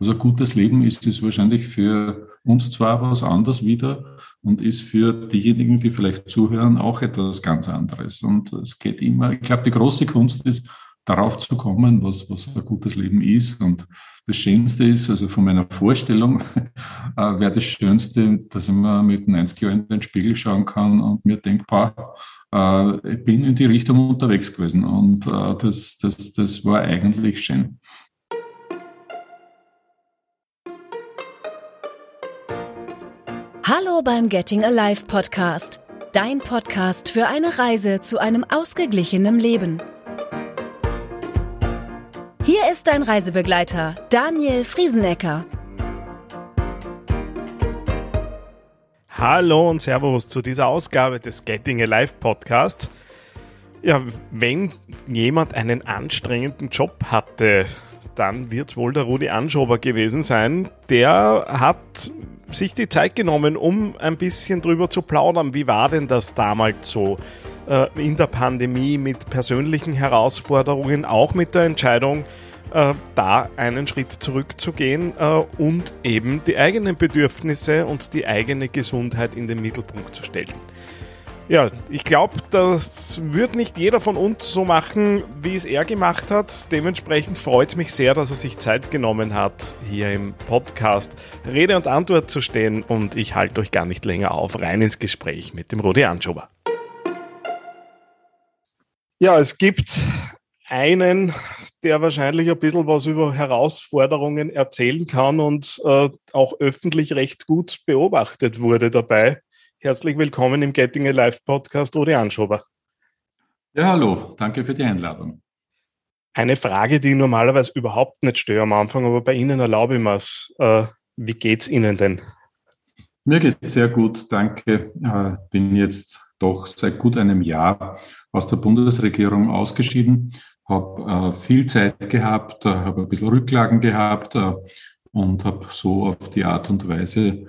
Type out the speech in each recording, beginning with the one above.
Ein gutes Leben ist, ist wahrscheinlich für uns zwar was anderes wieder und ist für diejenigen, die vielleicht zuhören, auch etwas ganz anderes. Und es geht immer, ich glaube, die große Kunst ist, darauf zu kommen, was, was ein gutes Leben ist. Und das Schönste ist, also von meiner Vorstellung, äh, wäre das Schönste, dass ich mir mit 90 Jahren in den Spiegel schauen kann und mir denke, äh, ich bin in die Richtung unterwegs gewesen. Und äh, das, das, das war eigentlich schön. Hallo beim Getting Alive Podcast. Dein Podcast für eine Reise zu einem ausgeglichenen Leben. Hier ist dein Reisebegleiter, Daniel Friesenecker. Hallo und Servus zu dieser Ausgabe des Getting Alive Podcast. Ja, wenn jemand einen anstrengenden Job hatte, dann wird wohl der Rudi Anschober gewesen sein. Der hat sich die Zeit genommen, um ein bisschen drüber zu plaudern. Wie war denn das damals so äh, in der Pandemie mit persönlichen Herausforderungen, auch mit der Entscheidung, äh, da einen Schritt zurückzugehen äh, und eben die eigenen Bedürfnisse und die eigene Gesundheit in den Mittelpunkt zu stellen. Ja, ich glaube, das wird nicht jeder von uns so machen, wie es er gemacht hat. Dementsprechend freut es mich sehr, dass er sich Zeit genommen hat, hier im Podcast Rede und Antwort zu stehen. Und ich halte euch gar nicht länger auf, rein ins Gespräch mit dem Rudi Anschober. Ja, es gibt einen, der wahrscheinlich ein bisschen was über Herausforderungen erzählen kann und äh, auch öffentlich recht gut beobachtet wurde dabei. Herzlich willkommen im Getting Alive Podcast, Rudi Anschober. Ja, hallo, danke für die Einladung. Eine Frage, die ich normalerweise überhaupt nicht störe am Anfang, aber bei Ihnen erlaube ich mir es. Äh, wie geht's Ihnen denn? Mir geht es sehr gut, danke. Äh, bin jetzt doch seit gut einem Jahr aus der Bundesregierung ausgeschieden, habe äh, viel Zeit gehabt, äh, habe ein bisschen Rücklagen gehabt äh, und habe so auf die Art und Weise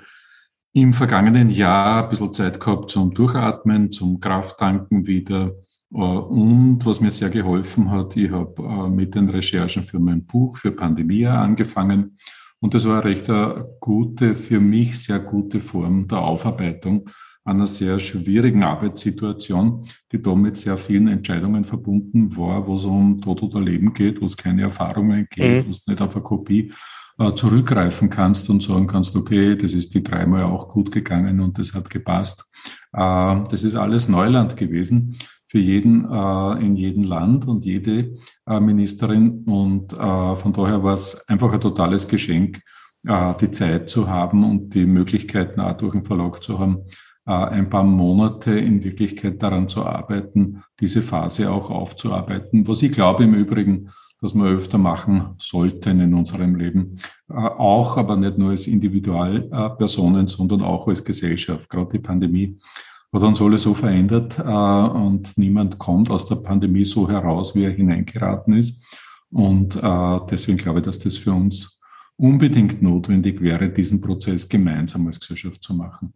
im vergangenen Jahr ein bisschen Zeit gehabt zum Durchatmen, zum Krafttanken wieder. Äh, und was mir sehr geholfen hat, ich habe äh, mit den Recherchen für mein Buch, für Pandemia angefangen. Und das war recht eine gute, für mich sehr gute Form der Aufarbeitung einer sehr schwierigen Arbeitssituation, die da mit sehr vielen Entscheidungen verbunden war, wo es um Tod oder Leben geht, wo es keine Erfahrungen gibt, mhm. wo es nicht auf eine Kopie zurückgreifen kannst und sagen kannst, okay, das ist die dreimal auch gut gegangen und das hat gepasst. Äh, das ist alles Neuland gewesen für jeden äh, in jedem Land und jede Ministerin. Und von daher war es einfach ein totales Geschenk, die Zeit zu haben und die Möglichkeiten auch durch den Verlag zu haben, ein paar Monate in Wirklichkeit daran zu arbeiten, diese Phase auch aufzuarbeiten. Was ich glaube im Übrigen, das wir öfter machen sollten in unserem Leben. Äh, auch, aber nicht nur als Individualpersonen, sondern auch als Gesellschaft. Gerade die Pandemie hat uns alle so verändert äh, und niemand kommt aus der Pandemie so heraus, wie er hineingeraten ist. Und äh, deswegen glaube ich, dass das für uns unbedingt notwendig wäre, diesen Prozess gemeinsam als Gesellschaft zu machen.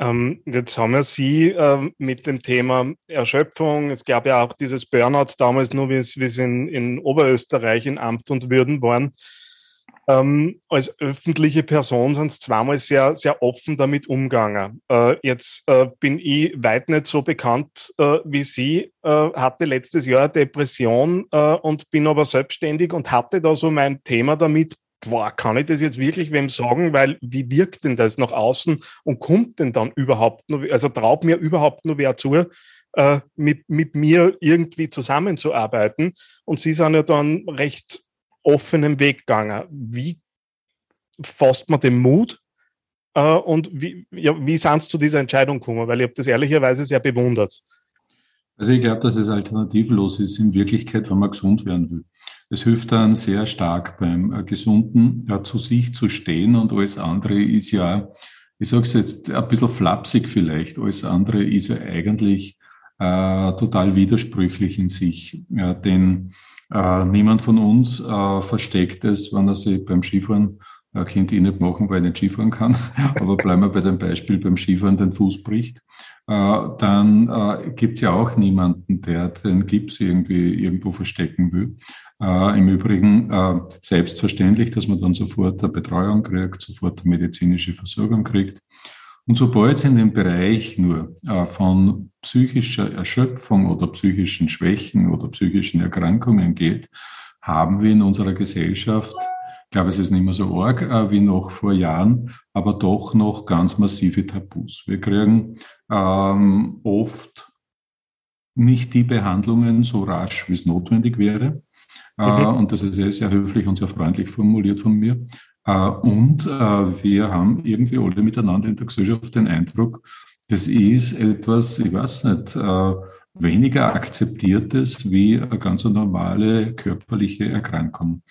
Ähm, jetzt haben wir Sie ähm, mit dem Thema Erschöpfung. Es gab ja auch dieses Burnout damals nur, wie es, in, in Oberösterreich in Amt und Würden waren. Ähm, als öffentliche Person sind es zweimal sehr, sehr offen damit umgegangen. Äh, jetzt äh, bin ich weit nicht so bekannt äh, wie Sie, äh, hatte letztes Jahr Depression äh, und bin aber selbstständig und hatte da so mein Thema damit, boah, kann ich das jetzt wirklich wem sagen? Weil wie wirkt denn das nach außen und kommt denn dann überhaupt nur, also traut mir überhaupt nur wer zu, äh, mit, mit mir irgendwie zusammenzuarbeiten? Und Sie sind ja dann recht offenen Weg gegangen. Wie fasst man den Mut? Äh, und wie, ja, wie sind Sie zu dieser Entscheidung gekommen? Weil ich habe das ehrlicherweise sehr bewundert. Also ich glaube, dass es alternativlos ist in Wirklichkeit, wenn man gesund werden will. Es hilft dann sehr stark beim äh, Gesunden ja, zu sich zu stehen und alles andere ist ja, ich sage es jetzt ein bisschen flapsig vielleicht, alles andere ist ja eigentlich äh, total widersprüchlich in sich. Ja, denn äh, niemand von uns äh, versteckt es, wenn er sich beim Skifahren ein Kind eh nicht machen, weil er nicht Skifahren kann. Aber bleiben wir bei dem Beispiel beim Skifahren den Fuß bricht. Äh, dann äh, gibt es ja auch niemanden, der den Gips irgendwie irgendwo verstecken will. Äh, Im Übrigen selbstverständlich, dass man dann sofort eine Betreuung kriegt, sofort eine medizinische Versorgung kriegt. Und sobald es in den Bereich nur von psychischer Erschöpfung oder psychischen Schwächen oder psychischen Erkrankungen geht, haben wir in unserer Gesellschaft, ich glaube, es ist nicht mehr so arg äh, wie noch vor Jahren, aber doch noch ganz massive Tabus. Wir kriegen ähm, oft nicht die Behandlungen so rasch, wie es notwendig wäre. Äh, mhm. und das ist sehr, sehr höflich und sehr freundlich formuliert von mir. Äh, und äh, wir haben irgendwie alle miteinander in der Gesellschaft den Eindruck, das ist etwas, ich weiß nicht, weniger akzeptiertes wie eine ganz normale körperliche Erkrankung,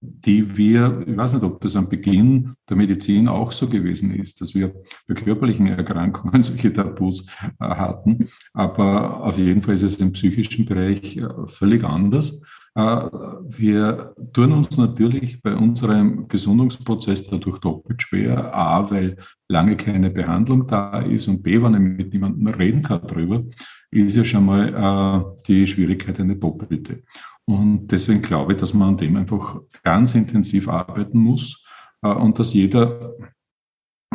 die wir, ich weiß nicht, ob das am Beginn der Medizin auch so gewesen ist, dass wir bei körperlichen Erkrankungen solche Tabus hatten, aber auf jeden Fall ist es im psychischen Bereich völlig anders. Äh, wir tun uns natürlich bei unserem Gesundungsprozess dadurch doppelt schwer. A, weil lange keine Behandlung da ist und B, wenn ich mit niemandem reden kann darüber, ist ja schon mal äh, die Schwierigkeit eine doppelte. Und deswegen glaube ich, dass man an dem einfach ganz intensiv arbeiten muss äh, und dass jeder,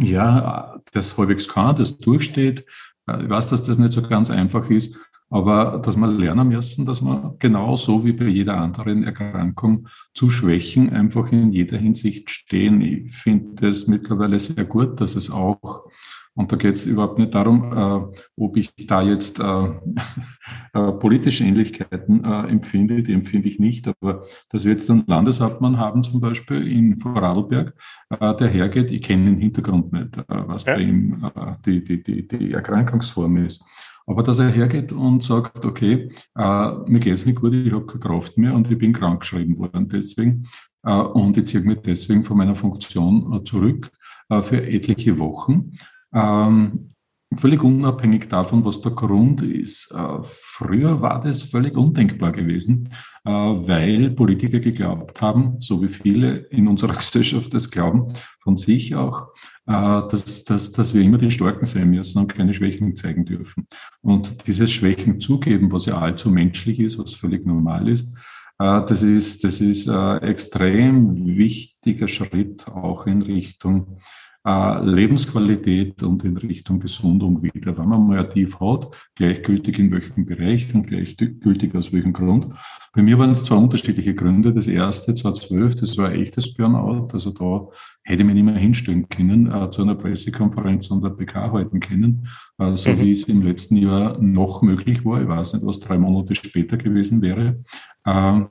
ja, das halbwegs kann, das durchsteht. Ich weiß, dass das nicht so ganz einfach ist, aber dass wir lernen müssen, dass man genauso wie bei jeder anderen Erkrankung zu Schwächen einfach in jeder Hinsicht stehen. Ich finde es mittlerweile sehr gut, dass es auch, und da geht es überhaupt nicht darum, äh, ob ich da jetzt äh, äh, politische Ähnlichkeiten äh, empfinde, die empfinde ich nicht, aber dass wir jetzt einen Landeshauptmann haben, zum Beispiel in Vorarlberg, äh, der hergeht, ich kenne den Hintergrund nicht, äh, was ja. bei ihm die, die, die, die Erkrankungsform ist. Aber dass er hergeht und sagt, okay, äh, mir geht's nicht gut, ich habe keine Kraft mehr und ich bin krankgeschrieben worden deswegen äh, und ich ziehe mich deswegen von meiner Funktion äh, zurück äh, für etliche Wochen. Ähm, völlig unabhängig davon, was der Grund ist. Äh, früher war das völlig undenkbar gewesen, äh, weil Politiker geglaubt haben, so wie viele in unserer Gesellschaft das glauben, von sich auch, äh, dass, dass, dass wir immer die Starken sein müssen und keine Schwächen zeigen dürfen. Und dieses Schwächen zugeben, was ja allzu menschlich ist, was völlig normal ist, das ist, das ist ein extrem wichtiger Schritt auch in Richtung äh, Lebensqualität und in Richtung Gesundung wieder. Wenn man mal ein Tief hat, gleichgültig in welchem Bereich und gleichgültig aus welchem Grund. Bei mir waren es zwei unterschiedliche Gründe. Das erste, 2012, das war ein echtes Burnout. Also da hätte ich mich nicht mehr hinstellen können, äh, zu einer Pressekonferenz und der PK halten können, äh, so mhm. wie es im letzten Jahr noch möglich war. Ich weiß nicht, was drei Monate später gewesen wäre. Äh,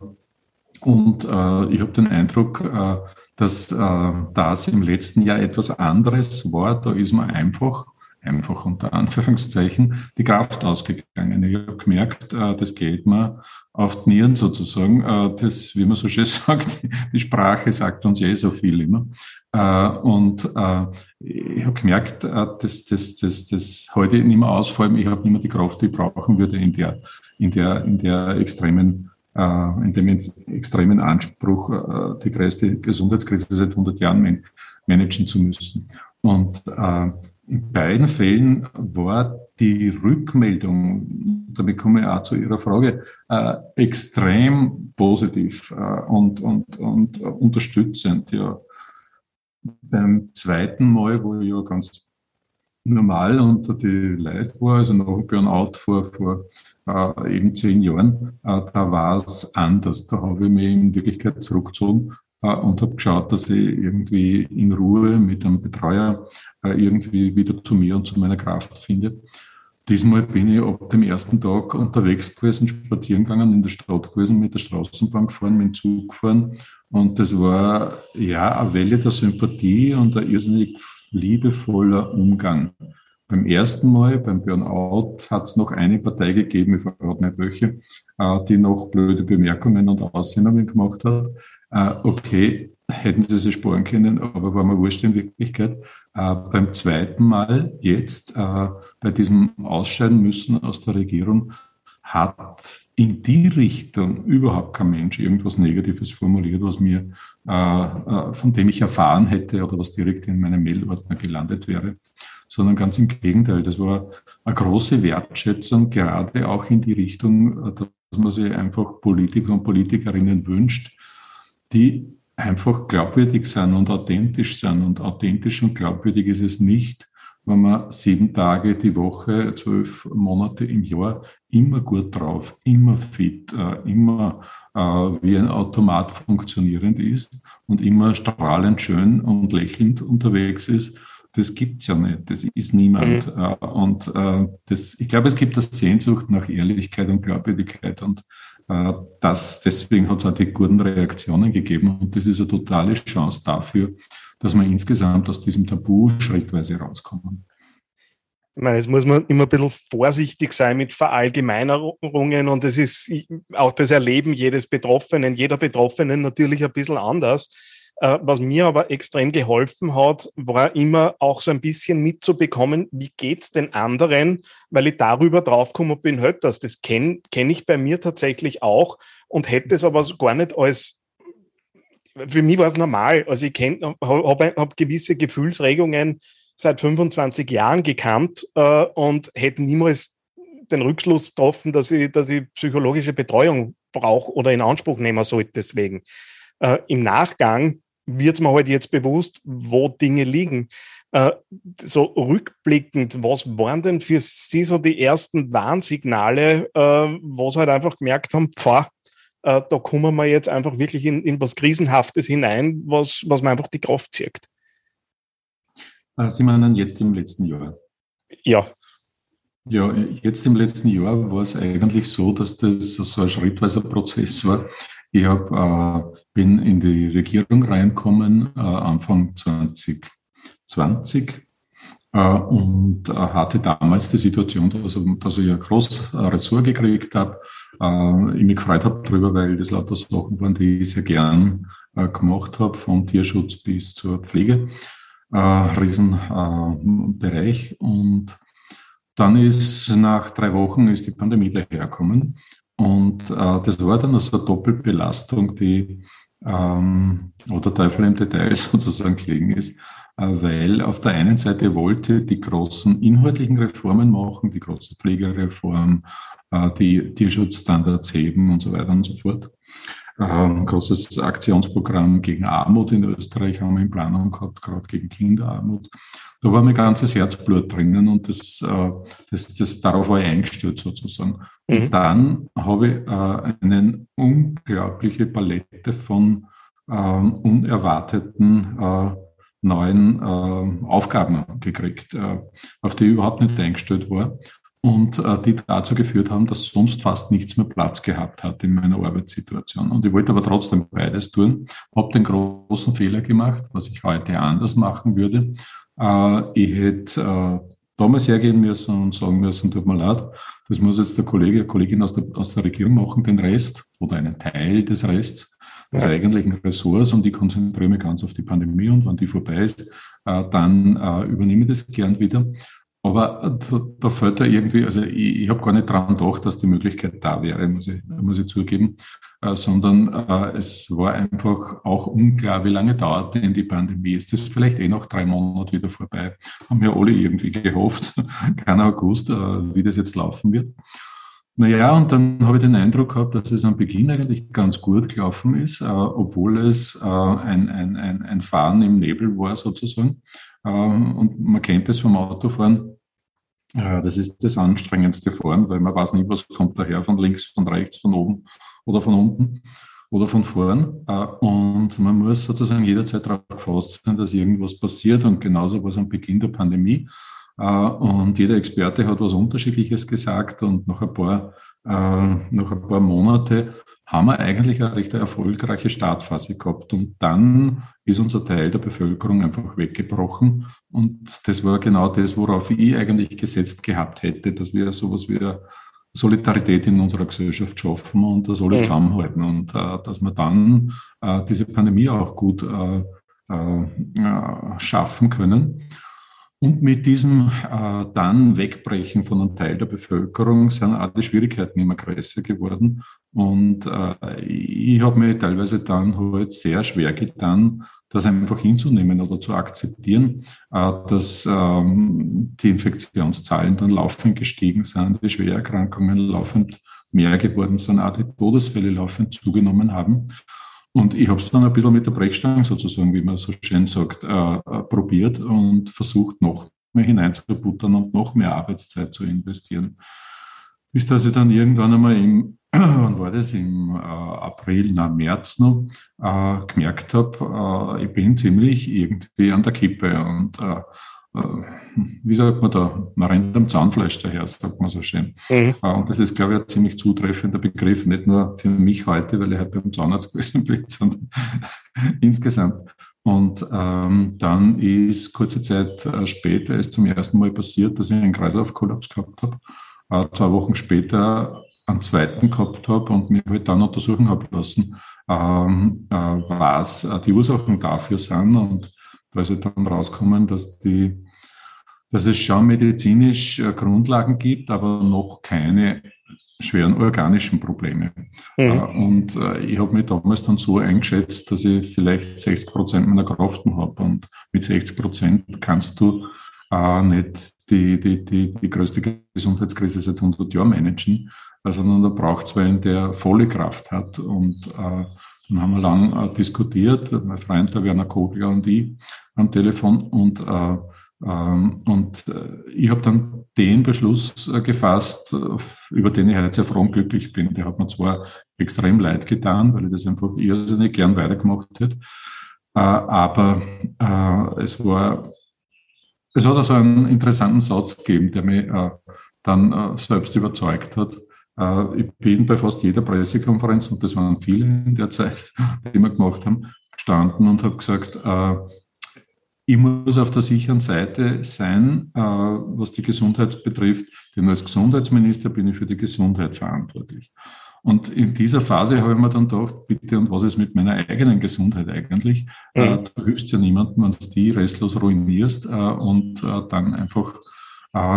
und äh, ich habe den Eindruck, äh, dass äh, das im letzten Jahr etwas anderes war. Da ist man einfach, einfach unter Anführungszeichen, die Kraft ausgegangen. Ich habe gemerkt, äh, das geht mir auf die Nieren sozusagen. Äh, das, wie man so schön sagt, die Sprache sagt uns eh so viel immer. Äh, und äh, ich habe gemerkt, äh, dass das, das, das heute nicht mehr ausfallen. Ich habe nicht mehr die Kraft, die ich brauchen würde in der, in der, in der extremen äh, in dem extremen Anspruch, äh, die größte Gesundheitskrise seit 100 Jahren managen zu müssen. Und äh, in beiden Fällen war die Rückmeldung, damit komme ich auch zu Ihrer Frage, extrem positiv und, und, und unterstützend. Ja. Beim zweiten Mal, wo ich ja ganz normal unter die Leute war, also nach dem Burnout vor, vor äh, eben zehn Jahren, äh, da war es anders. Da habe ich mich in Wirklichkeit zurückgezogen äh, und habe geschaut, dass ich irgendwie in Ruhe mit einem Betreuer äh, irgendwie wieder zu mir und zu meiner Kraft finde. Diesmal bin ich ab dem ersten Tag unterwegs gewesen, spazieren gegangen, in der Stadt gewesen, mit der Straßenbahn gefahren, mit dem Zug gefahren. Und das war ja eine Welle der Sympathie und ein irrsinnig liebevoller Umgang. Beim ersten Mal, beim Burnout, hat es noch eine Partei gegeben, ich verrate nicht welche, äh, die noch blöde Bemerkungen und Aussendungen gemacht hat. Äh, okay, hätten sie sich sparen können, aber war mir wurscht in Wirklichkeit. Äh, beim zweiten Mal jetzt, bei diesem Ausscheiden müssen aus der Regierung, hat in die Richtung überhaupt kein Mensch irgendwas Negatives formuliert, was mir, von dem ich erfahren hätte oder was direkt in meinem Mailordner gelandet wäre sondern ganz im Gegenteil. Das war eine große Wertschätzung, gerade auch in die Richtung, dass man sich einfach Politiker und Politikerinnen wünscht, die einfach glaubwürdig sind und authentisch sind. Und authentisch und glaubwürdig ist es nicht, wenn man sieben Tage die Woche, zwölf Monate im Jahr immer gut drauf, immer fit, äh, immer äh, wie ein Automat funktionierend ist und immer strahlend schön und lächelnd unterwegs ist. Das gibt's ja nicht. Das ist niemand. Mhm. Äh, und das, ich glaube, es gibt das Sehnsucht nach Ehrlichkeit und Glaubwürdigkeit. Und das, deswegen hat es auch die guten Reaktionen gegeben. Und das ist eine totale Chance dafür, dass wir insgesamt aus diesem Tabu schrittweise rauskommen. Ich meine, jetzt muss man immer ein bisschen vorsichtig sein mit Verallgemeinerungen und es ist auch das Erleben jedes Betroffenen, jeder Betroffenen natürlich ein bisschen anders. Äh, was mir aber extrem geholfen hat, war immer auch so ein bisschen mitzubekommen, wie geht's den anderen, weil ich darüber draufkomme, bin halt das. Das kenne kenn ich bei mir tatsächlich auch und hätte es aber gar nicht als für mich war es normal. Also ich habe hab gewisse Gefühlsregungen seit 25 Jahren gekannt äh, und hätte niemals den Rückschluss getroffen, dass ich, dass ich psychologische Betreuung brauche oder in Anspruch nehmen sollte deswegen. Äh, Im Nachgang wird es mir halt jetzt bewusst, wo Dinge liegen. Äh, so rückblickend, was waren denn für Sie so die ersten Warnsignale, äh, wo Sie halt einfach gemerkt haben, pfah, äh, da kommen wir jetzt einfach wirklich in, in was Krisenhaftes hinein, was, was man einfach die Kraft zieht? Äh, Sie meinen jetzt im letzten Jahr? Ja. Ja, jetzt im letzten Jahr war es eigentlich so, dass das so ein schrittweiser Prozess war. Ich hab, äh, bin in die Regierung reinkommen äh, Anfang 2020 äh, und äh, hatte damals die Situation, dass, dass ich ein großes Ressort gekriegt habe. Äh, ich mich gefreut habe darüber, weil das lauter Sachen waren, die ich sehr gern äh, gemacht habe, vom Tierschutz bis zur Pflege äh, Riesenbereich. Und dann ist nach drei Wochen ist die Pandemie dahergekommen. Und äh, das war dann also eine Doppelbelastung, die ähm, oder Teufel im Detail sozusagen gelegen ist, äh, weil auf der einen Seite wollte die großen inhaltlichen Reformen machen, die große Pflegereform, äh, die Tierschutzstandards heben und so weiter und so fort ein ähm, großes Aktionsprogramm gegen Armut in Österreich haben wir in Planung gehabt, gerade gegen Kinderarmut. Da war mein ganzes Herzblut drinnen und das, äh, das, das, darauf war ich eingestellt sozusagen. Mhm. Und dann habe ich äh, eine unglaubliche Palette von ähm, unerwarteten äh, neuen Aufgaben gekriegt, auf die ich überhaupt nicht eingestellt war und äh, die dazu geführt haben, dass sonst fast nichts mehr Platz gehabt hat in meiner Arbeitssituation. Und ich wollte aber trotzdem beides tun, habe den großen Fehler gemacht, was ich heute anders machen würde. Äh, ich hätte äh, damals hergehen müssen und sagen müssen, tut mir leid, das muss jetzt der Kollege, Kollegin aus der, aus der Regierung machen, den Rest oder einen Teil des Rests des ja. eigentlichen Ressorts und ich konzentriere mich ganz auf die Pandemie und wenn die vorbei ist, äh, dann äh, übernehme ich das gern wieder. Aber da, da fällt da irgendwie, also ich, ich habe gar nicht dran gedacht, dass die Möglichkeit da wäre, muss ich, muss ich zugeben, äh, sondern äh, es war einfach auch unklar, wie lange dauert denn die Pandemie. Ist das vielleicht eh noch drei Monate wieder vorbei? Haben wir alle irgendwie gehofft, keiner gewusst, äh, wie das jetzt laufen wird. Naja, und dann habe ich den Eindruck gehabt, dass es am Beginn eigentlich ganz gut gelaufen ist, äh, obwohl es äh, ein, ein, ein, ein Fahren im Nebel war sozusagen. Ähm, und man kennt es vom Autofahren. Das ist das anstrengendste Fahren, weil man weiß nie, was kommt daher, von links, von rechts, von oben oder von unten oder von vorn. Äh, und man muss sozusagen jederzeit darauf gefasst sein, dass irgendwas passiert. Und genauso war es am Beginn der Pandemie. Äh, und jeder Experte hat was Unterschiedliches gesagt. Und nach ein paar, äh, nach ein paar Monate haben wir eigentlich eine recht erfolgreiche Startphase gehabt. Und dann ist unser Teil der Bevölkerung einfach weggebrochen. Und das war genau das, worauf ich eigentlich gesetzt gehabt hätte, dass wir sowas wie Solidarität in unserer Gesellschaft schaffen und das alle zusammenhalten und äh, dass wir dann äh, diese Pandemie auch gut äh, äh, äh schaffen können. Und mit diesem äh, dann Wegbrechen von einem Teil der Bevölkerung sind auch die Schwierigkeiten immer größer geworden. Und ich habe mir teilweise dann halt sehr schwer getan, das einfach hinzunehmen oder zu akzeptieren, äh, dass ähm, die Infektionszahlen dann laufend gestiegen sind, die Schwererkrankungen laufend mehr geworden sind, auch die Todesfälle laufend zugenommen haben. Und ich habe es dann ein bisschen mit der Brechstange sozusagen, wie man so schön sagt, äh, probiert und versucht, noch mehr hineinzubuttern und noch mehr Arbeitszeit zu investieren. Bis dass ich dann irgendwann einmal im, wann war das, im äh, April, na März noch, äh, gemerkt habe, äh, ich bin ziemlich irgendwie an der Kippe und äh, äh, wie sagt man da, man rennt am Zahnfleisch daher, sagt man so schön. Mhm. Äh, und das ist, glaube ich, ein ziemlich zutreffender Begriff, nicht nur für mich heute, weil ich halt beim Zahnarzt gewesen bin, sondern insgesamt. Und ähm, dann ist kurze Zeit später ist zum ersten Mal passiert, dass ich einen Kreislaufkollaps gehabt habe. Äh, zwei Wochen später einen zweiten gehabt habe und mich halt dann untersuchen habe lassen, ähm, äh, was äh, die Ursachen dafür sind. Und da ist halt dann rausgekommen, dass die dass es schon medizinisch äh, Grundlagen gibt, aber noch keine schweren organischen Probleme. Mhm. Äh, und ich habe mich damals dann so eingeschätzt, dass ich vielleicht 60 Prozent meiner Kraft habe. Und mit 60 Prozent kannst du äh, nicht die, die, die, die größte Gesundheitskrise seit 100 Jahren managen, sondern da braucht es einen, der volle Kraft hat. Und äh, dann haben wir lang äh, diskutiert, mein Freund, der Werner Kogler und ich am Telefon. Und äh, ähm, und äh, ich habe dann den Beschluss äh, gefasst, über den ich heute sehr froh und glücklich bin. Der hat mir zwar extrem leid getan, weil ich das einfach irrsinnig gern weitergemacht hätte. Äh, aber es war, es hat also einen interessanten Satz gegeben, der mich dann selbst überzeugt hat. Ich bin bei fast jeder Pressekonferenz, und das waren viele in der Zeit, die wir gemacht haben, gestanden und habe gesagt, ich muss auf der sicheren Seite sein, äh, was die Gesundheit betrifft, denn als Gesundheitsminister bin ich für die Gesundheit verantwortlich. Und in dieser Phase habe ich mir dann gedacht, bitte, und was ist mit meiner eigenen Gesundheit eigentlich? Äh, mhm. du hilfst ja niemandem, wenn du die restlos ruinierst äh, und dann einfach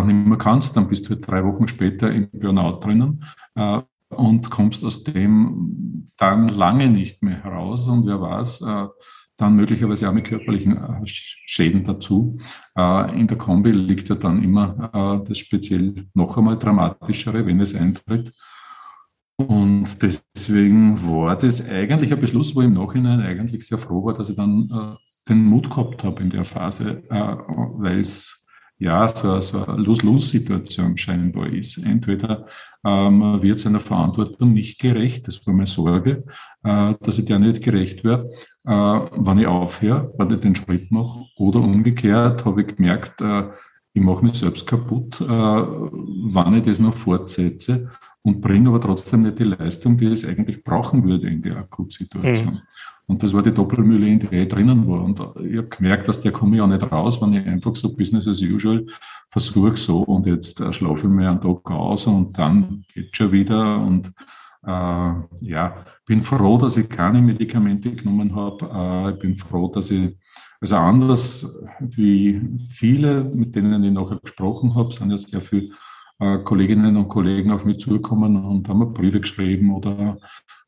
nicht mehr kannst, dann bist du halt drei Wochen später im Burnout drinnen und kommst aus dem dann lange nicht mehr heraus. Und wer weiß, dann möglicherweise auch mit körperlichen äh, Schäden dazu. Äh, in der Kombi liegt ja dann immer äh, das speziell noch einmal dramatischere, wenn es eintritt. Und deswegen war das eigentlich ein Beschluss, wo ich im Nachhinein eigentlich sehr froh war, dass ich dann den Mut gehabt habe in der Phase, weil es ja, so, so eine Lose-Lose-Situation scheinbar ist. Entweder äh, man wird seiner Verantwortung nicht gerecht, das war meine Sorge, äh, dass ich der nicht gerecht werde, äh, wenn ich aufhöre, wenn ich den Schritt mache, oder umgekehrt habe ich gemerkt, äh, ich mache mich selbst kaputt, äh, wann ich das noch fortsetze und bringe aber trotzdem nicht die Leistung, die es eigentlich brauchen würde in der Akutsituation. Mhm. Und das war die Doppelmühle, in der ich drinnen war. Und ich habe gemerkt, dass der komme ich auch nicht raus, wenn ich einfach so Business as usual versuche so und jetzt äh, schlafe ich mir einen Tag aus und dann geht schon wieder. Und äh, ja, bin froh, dass ich keine Medikamente genommen habe. Äh, ich bin froh, dass ich, also anders wie viele, mit denen ich nachher gesprochen habe, sind ja sehr viele äh, Kolleginnen und Kollegen auf mich zugekommen und haben mir Briefe geschrieben oder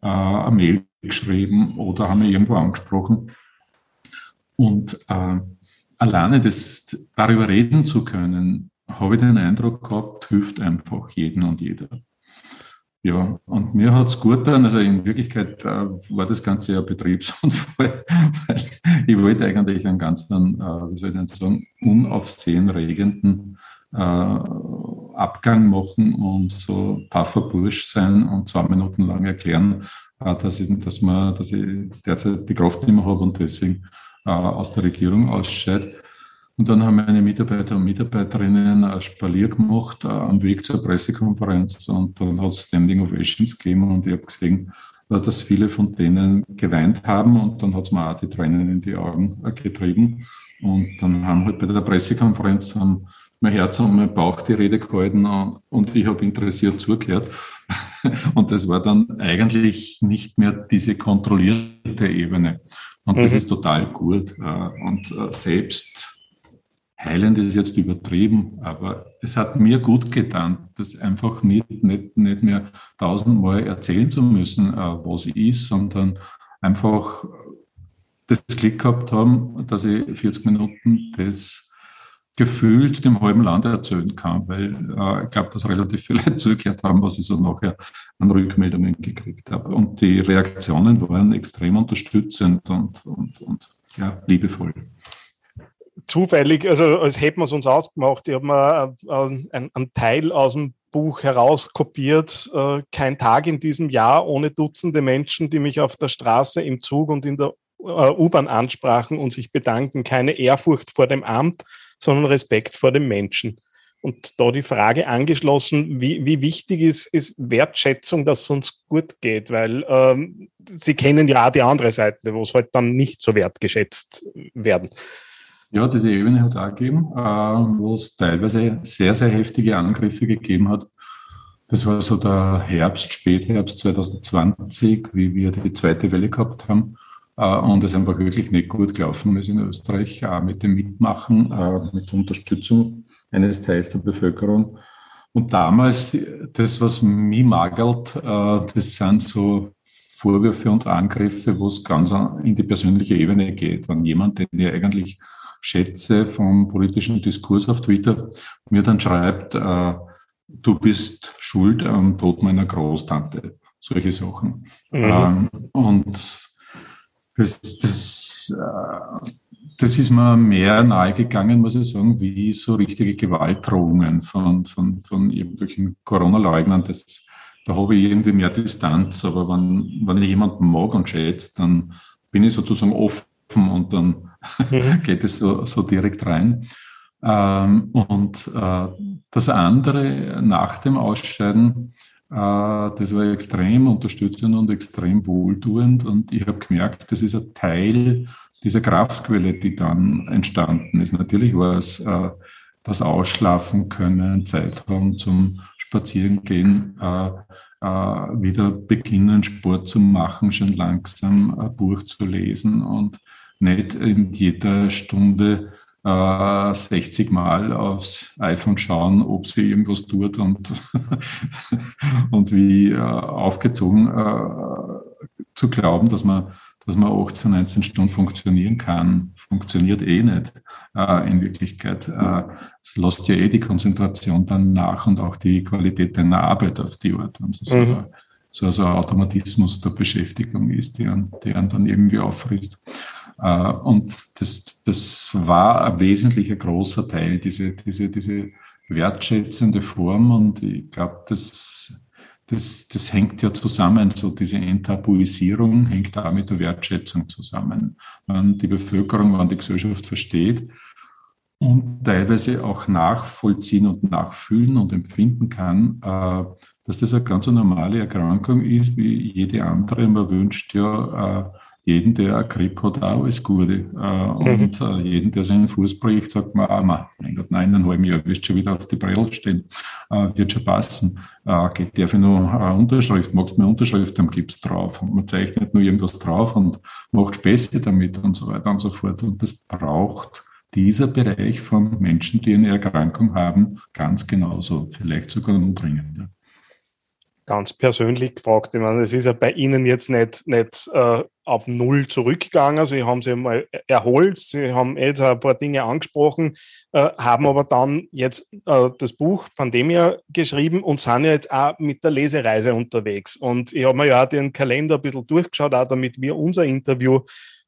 äh, eine Mail geschrieben oder haben mich irgendwo angesprochen. Und äh, alleine das, darüber reden zu können, habe ich den Eindruck gehabt, hilft einfach jeden und jeder. Ja, und mir hat's gut getan. Also in Wirklichkeit äh, war das Ganze ja Betriebsunfall, weil ich wollte eigentlich einen ganz, äh, wie soll ich denn sagen, unaufsehenregenden äh, Abgang machen und so taffer Bursch sein und zwei Minuten lang erklären, äh, dass, ich, dass, man, dass ich derzeit die Kraft nicht mehr habe und deswegen äh, aus der Regierung ausscheide. Und dann haben meine Mitarbeiter und Mitarbeiterinnen ein Spalier gemacht äh, am Weg zur Pressekonferenz und dann hat es Standing Ovations gegeben und ich habe gesehen, äh, dass viele von denen geweint haben und dann hat es mir auch die Tränen in die Augen äh, getrieben. Und dann haben halt bei der Pressekonferenz haben mein Herz und mein Bauch die Rede gehalten und ich habe interessiert zugehört. Und das war dann eigentlich nicht mehr diese kontrollierte Ebene. Und das mhm. ist total gut. Äh, und äh, selbst heilend ist jetzt übertrieben, aber es hat mir gut getan, das einfach nicht, nicht, nicht mehr tausendmal erzählen zu müssen, äh, was ist, sondern einfach das Klick gehabt haben, dass ich 40 Minuten das gefühlt dem halben Land erzählen kann, weil äh, ich glaube, dass relativ viele zugehört haben, was ich so nachher an Rückmeldungen gekriegt habe. Und die Reaktionen waren extrem unterstützend und, und, und ja, liebevoll. Zufällig, also als hätten wir es uns ausgemacht, ich habe mir äh, einen, einen Teil aus dem Buch herauskopiert. Äh, kein Tag in diesem Jahr ohne Dutzende Menschen, die mich auf der Straße, im Zug und in der äh, U-Bahn ansprachen und sich bedanken. Keine Ehrfurcht vor dem Amt, sondern Respekt vor dem Menschen. Und da die Frage angeschlossen, wie, wie wichtig ist, ist Wertschätzung, dass es uns gut geht, weil ähm, Sie kennen ja auch die andere Seite, wo es halt dann nicht so wertgeschätzt werden. Ja, diese Ebene hat es auch gegeben, äh, wo es teilweise sehr, sehr heftige Angriffe gegeben hat. Das war so der Herbst, Spätherbst 2020, wie wir die zweite Welle gehabt haben. Äh, und es einfach wirklich nicht gut gelaufen ist in Österreich, auch mit dem Mitmachen, äh, mit der Unterstützung eines Teils der Bevölkerung. Und damals, das, was mich magelt, äh, das sind so Vorwürfe und Angriffe, wo es ganz in die persönliche Ebene geht. Wenn jemand, den ich eigentlich schätze vom politischen Diskurs auf Twitter, mir dann schreibt, du bist schuld am Tod meiner Großtante. Solche Sachen. Mhm. Ähm, und das, das, äh, das ist mir mehr nahegegangen, muss ich sagen, wie so richtige Gewaltdrohungen von, von, von irgendwelchen Corona-Leugnern. Das, da habe ich irgendwie mehr Distanz, aber wenn, wenn ich jemanden mag und schätzt, dann bin ich sozusagen offen und dann mhm. geht es so, so direkt rein. Ähm, und äh, das andere nach dem Ausscheiden, das war extrem unterstützend und extrem wohltuend. Und ich habe gemerkt, das ist ein Teil dieser Kraftquelle, die dann entstanden ist. Natürlich war es äh, das Ausschlafen können, Zeit haben zum Spazierengehen, äh, wieder beginnen, Sport zu machen, schon langsam ein Buch zu lesen und nicht in jeder Stunde 60 äh, Mal aufs iPhone schauen, ob sie irgendwas tut und, und wie äh, aufgezogen äh, zu glauben, dass man, dass man 18, 19 Stunden funktionieren kann, funktioniert eh nicht in Wirklichkeit. Es lässt ja eh die Konzentration dann nach und auch die Qualität deiner Arbeit auf die Art. Und so, mhm. so, so ein Automatismus der Beschäftigung ist, der, der dann irgendwie auffrisst. Äh, und das, das war ein wesentlicher großer Teil, diese, diese, diese wertschätzende Form. Und ich glaube, das, das, das hängt ja zusammen, so diese Enttabuisierung hängt auch mit der Wertschätzung zusammen. Wenn die Bevölkerung, wenn die Gesellschaft versteht und teilweise auch nachvollziehen und nachfühlen und empfinden kann, äh, dass das eine ganz normale Erkrankung ist, wie jede andere. Man wünscht ja äh, jeden, der eine Grippe hat, auch alles Gute. Äh, mhm. Und äh, jeden, der seinen Fuß bricht, sagt man, ah, man, mein Gott, nein, dann halben Jahr wirst du schon wieder auf die Bredel stehen. Äh, wird schon passen. Geht, darf ich noch eine Unterschrift? Magst du mir eine Unterschrift? Dann gibt's drauf. Und man zeichnet nur irgendwas drauf und macht Späße damit und so weiter und so fort. Und das braucht dieser Bereich von Menschen, die eine Erkrankung haben, ganz genauso, vielleicht sogar noch dringender ganz persönlich gefragt. Ich meine, es ist ja bei Ihnen jetzt nicht, nicht äh, auf Null zurückgegangen. Sie haben sich mal erholt, Sie haben jetzt ein paar Dinge angesprochen, äh, haben aber dann jetzt äh, das Buch Pandemia geschrieben und sind ja jetzt auch mit der Lesereise unterwegs. Und ich habe mir ja auch den Kalender ein bisschen durchgeschaut, auch damit wir unser Interview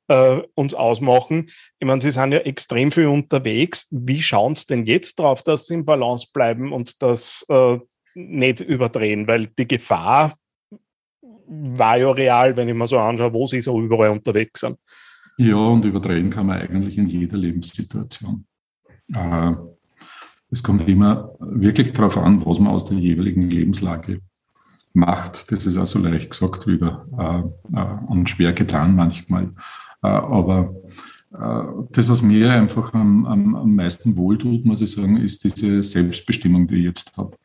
äh, uns ausmachen. Ich meine, Sie sind ja extrem viel unterwegs. Wie schauen Sie denn jetzt darauf, dass Sie im Balance bleiben und dass äh, nicht überdrehen, weil die Gefahr war ja real, wenn ich mir so anschaue, wo sie so überall unterwegs sind. Ja, und überdrehen kann man eigentlich in jeder Lebenssituation. Äh, es kommt immer wirklich darauf an, was man aus der jeweiligen Lebenslage macht. Das ist also leicht gesagt wieder äh, äh, und schwer getan manchmal. aber das, was mir einfach am, am, am meisten wohltut, muss ich sagen, ist diese Selbstbestimmung, die ich jetzt habe.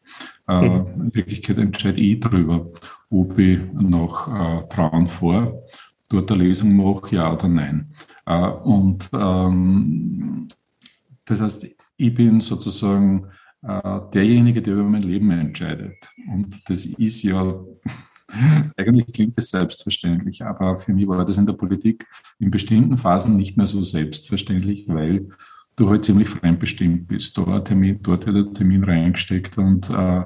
Äh, mhm. in Wirklichkeit entscheide ich darüber, ob ich noch äh, Trauen vor dort eine Lesung mache, ja oder nein. Äh, und ähm, das heißt, ich bin sozusagen äh, derjenige, der über mein Leben entscheidet. Und das ist ja, eigentlich klingt es selbstverständlich, aber für mich war das in der Politik in bestimmten Phasen nicht mehr so selbstverständlich, weil du halt ziemlich fremdbestimmt bist. Da Termin, dort wird ein Termin reingesteckt und, äh,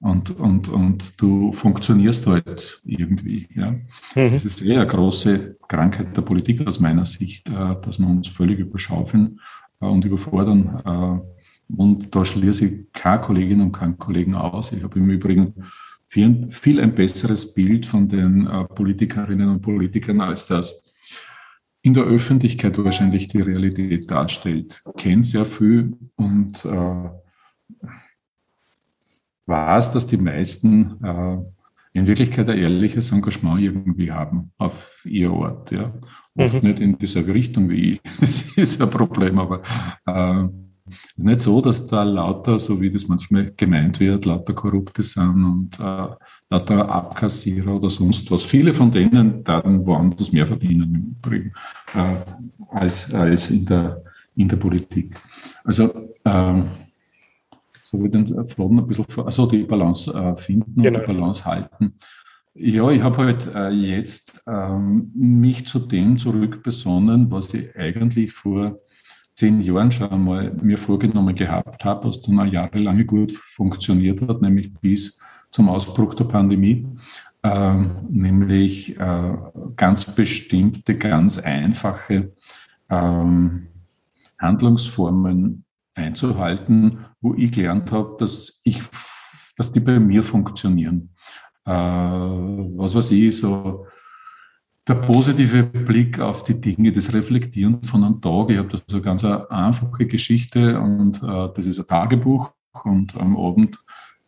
und, und, und du funktionierst halt irgendwie. Ja. Mhm. Das ist eher eine große Krankheit der Politik aus meiner Sicht, äh, dass wir uns völlig überschaufeln äh, und überfordern. Äh, und da schließe ich keine Kolleginnen und keinen Kollegen aus. Ich habe im Übrigen viel, viel ein besseres Bild von den Politikerinnen und Politikern als das in der Öffentlichkeit wahrscheinlich die Realität darstellt. Kennt sehr viel und äh, weiß, dass die meisten äh, in Wirklichkeit ein ehrliches Engagement irgendwie haben auf ihr Ort. Ja. Oft mhm. nicht in dieselbe Richtung wie ich. Das ist ein Problem, aber äh, ist nicht so, dass da lauter, so wie das manchmal gemeint wird, lauter Korrupte sind und äh, lauter Abkassierer oder sonst was. Viele von denen dann woanders mehr verdienen im Übrigen äh, als, als in, der, in der Politik. Also äh, so wie den Floden ein bisschen, also die Balance äh, finden genau. und die Balance halten. Ja, ich habe halt äh, jetzt ähm, mich zu dem zurückbesonnen, was ich eigentlich vor zehn Jahren schon einmal mir vorgenommen gehabt habe, was dann auch jahrelang gut funktioniert hat, nämlich bis zum Ausbruch der Pandemie, äh, nämlich äh, ganz bestimmte, ganz einfache ähm, Handlungsformen einzuhalten, wo ich gelernt habe, dass ich, dass die bei mir funktionieren. Äh, was weiß ich, so der positive Blick auf die Dinge, das Reflektieren von einem Tag. Ich habe da so eine ganz einfache Geschichte und äh, das ist ein Tagebuch und am Abend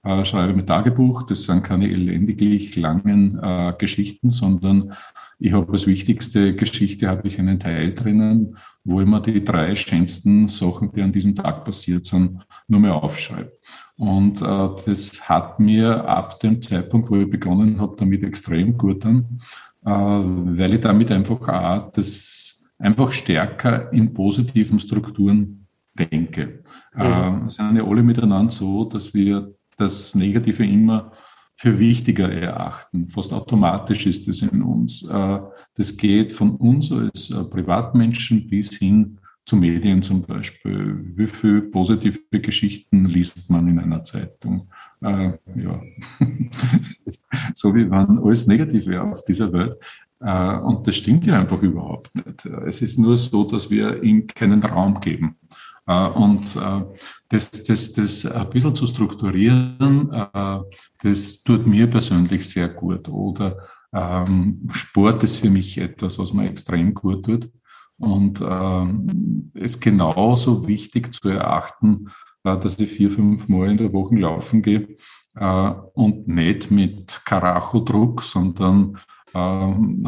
äh, schreibe ich mein Tagebuch. Das sind keine elendiglich langen äh, Geschichten, sondern ich habe als wichtigste Geschichte habe ich einen Teil drinnen, wo ich mir die drei schönsten Sachen, die an diesem Tag passiert sind, nur mehr aufschreibe. Und äh, das hat mir ab dem Zeitpunkt, wo ich begonnen habe, damit extrem gut an, äh, weil ich damit einfach auch das einfach stärker in positiven Strukturen denke. Mhm. Äh, sind ja alle miteinander so, dass wir das Negative immer für wichtiger erachten. Fast automatisch ist es in uns. Äh, das geht von uns als Privatmenschen bis hin zu Medien zum Beispiel. Wie viele positive Geschichten liest man in einer Zeitung? Äh, ja, so wie wenn alles negativ wäre auf dieser Welt. Äh, und das stimmt ja einfach überhaupt nicht. Es ist nur so, dass wir ihm keinen Raum geben. Äh, und äh, das, das, das ein bisschen zu strukturieren, äh, das tut mir persönlich sehr gut. Oder ähm, Sport ist für mich etwas, was mir extrem gut tut. Und ähm, ist genauso wichtig zu erachten, äh, dass ich vier, fünf Mal in der Woche laufen gehe äh, und nicht mit Karacho-Druck, sondern äh,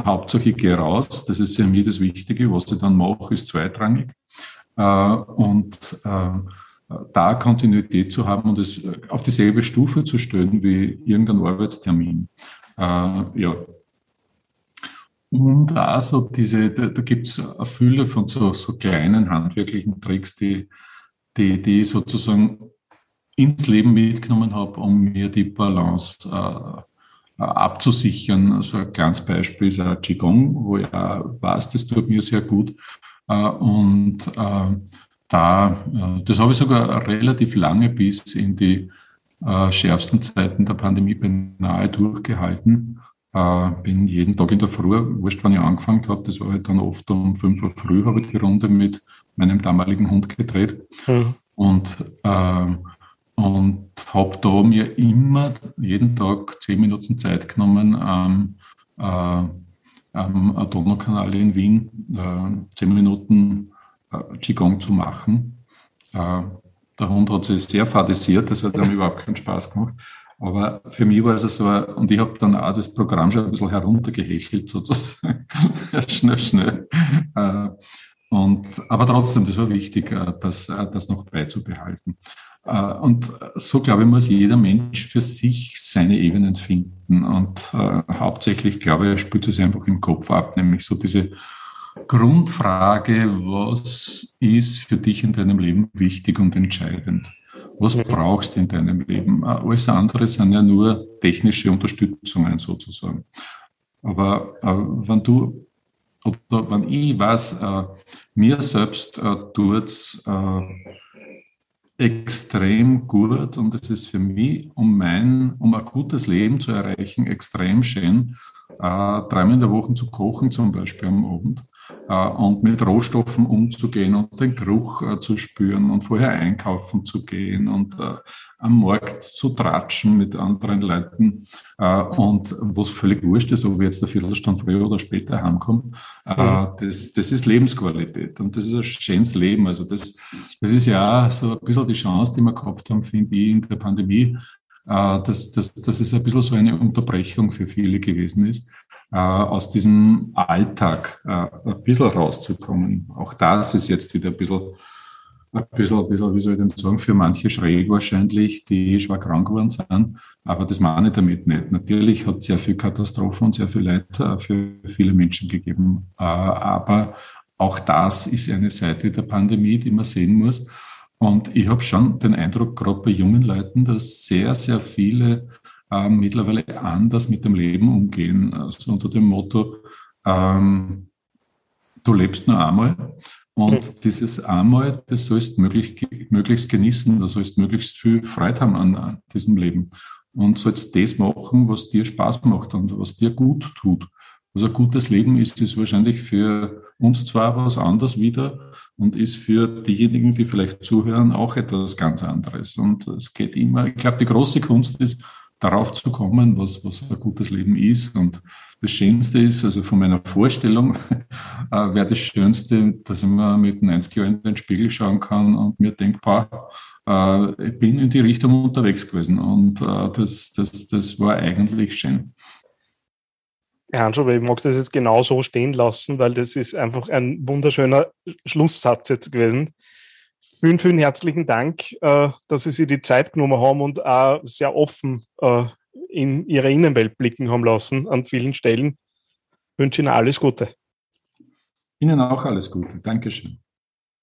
Hauptsache ich gehe raus. Das ist für mich das Wichtige. Was ich dann mache, ist zweitrangig. Und da Kontinuität zu haben und es auf dieselbe Stufe zu stellen wie irgendein Arbeitstermin. Ja, und also diese, da, da gibt es eine Fülle von so, so kleinen handwerklichen Tricks, die, die, die ich sozusagen ins Leben mitgenommen habe, um mir die Balance äh, abzusichern. Also ein kleines Beispiel ist ein Qigong, wo ich auch weiß, das tut mir sehr gut. Äh, und äh, da, äh, das habe ich sogar relativ lange bis in die äh, schärfsten Zeiten der Pandemie beinahe durchgehalten. Äh, bin jeden Tag in der Früh, wurscht wann ich angefangen habe, das war halt dann oft um 5 Uhr früh, habe ich die Runde mit meinem damaligen Hund gedreht. Mhm. Und, äh, und habe da mir immer jeden Tag zehn Minuten Zeit genommen, ähm, äh, am Donaukanal in Wien äh, zehn Minuten äh, Qigong zu machen. Äh, der Hund hat sich sehr fadisiert, das hat ihm überhaupt keinen Spaß gemacht. Aber für mich war es so, und ich habe dann auch das Programm schon ein bisschen heruntergehechelt, sozusagen. schnell, schnell. Äh, und, aber trotzdem, das war wichtig, äh, das, äh, das noch beizubehalten. Und so, glaube ich, muss jeder Mensch für sich seine Ebenen finden. Und äh, hauptsächlich, glaube ich, spielt es einfach im Kopf ab, nämlich so diese Grundfrage, was ist für dich in deinem Leben wichtig und entscheidend? Was brauchst du in deinem Leben? Äh, alles andere sind ja nur technische Unterstützungen sozusagen. Aber äh, wenn du oder wenn ich weiß, äh, mir selbst äh, tut es äh, extrem gut und es ist für mich, um mein, um ein gutes Leben zu erreichen, extrem schön, äh, dreimal in der Woche zu kochen, zum Beispiel am Abend und mit Rohstoffen umzugehen und den Geruch äh, zu spüren und vorher einkaufen zu gehen und äh, am Markt zu tratschen mit anderen Leuten und was völlig wurscht ist, ob ich jetzt eine Viertelstunde früher oder später heimkomme, mhm. das, das ist Lebensqualität und das ist ein schönes Leben. Also das, das ist ja auch so ein bisschen die Chance, die wir gehabt haben, finde ich, in der Pandemie, dass, dass, dass es ein bisschen so eine Unterbrechung für viele gewesen ist, äh, aus diesem Alltag äh, ein bisschen rauszukommen. Auch das ist jetzt wieder ein bisschen, ein bisschen, ein bisschen, wie soll ich denn sagen, für manche schräg wahrscheinlich, die schwer krank geworden sind. Aber das meine ich damit nicht. Natürlich hat es sehr viel Katastrophen und sehr viel Leid äh, für viele Menschen gegeben. Aber auch das ist eine Seite der Pandemie, die man sehen muss. Und ich habe schon den Eindruck, gerade bei jungen Leuten, dass sehr, sehr viele äh, mittlerweile anders mit dem Leben umgehen. Also unter dem Motto, ähm, du lebst nur einmal. Und mhm. dieses einmal, das sollst möglich, möglichst genießen, da sollst möglichst viel Freude haben an, an diesem Leben. Und sollst das machen, was dir Spaß macht und was dir gut tut. Was ein gutes Leben ist, ist wahrscheinlich für uns zwar was anderes wieder und ist für diejenigen, die vielleicht zuhören, auch etwas ganz anderes. Und es geht immer, ich glaube, die große Kunst ist, darauf zu kommen, was, was ein gutes Leben ist. Und das Schönste ist, also von meiner Vorstellung, äh, wäre das Schönste, dass ich mir mit 90 Jahren in den Spiegel schauen kann und mir denke, boah, äh, ich bin in die Richtung unterwegs gewesen. Und äh, das, das, das war eigentlich schön. Herr Hanschow, ich mag das jetzt genau so stehen lassen, weil das ist einfach ein wunderschöner Schlusssatz jetzt gewesen. Vielen, vielen herzlichen Dank, äh, dass Sie sich die Zeit genommen haben und auch sehr offen äh, in Ihre Innenwelt blicken haben lassen an vielen Stellen. Ich wünsche Ihnen alles Gute. Ihnen auch alles Gute. Dankeschön.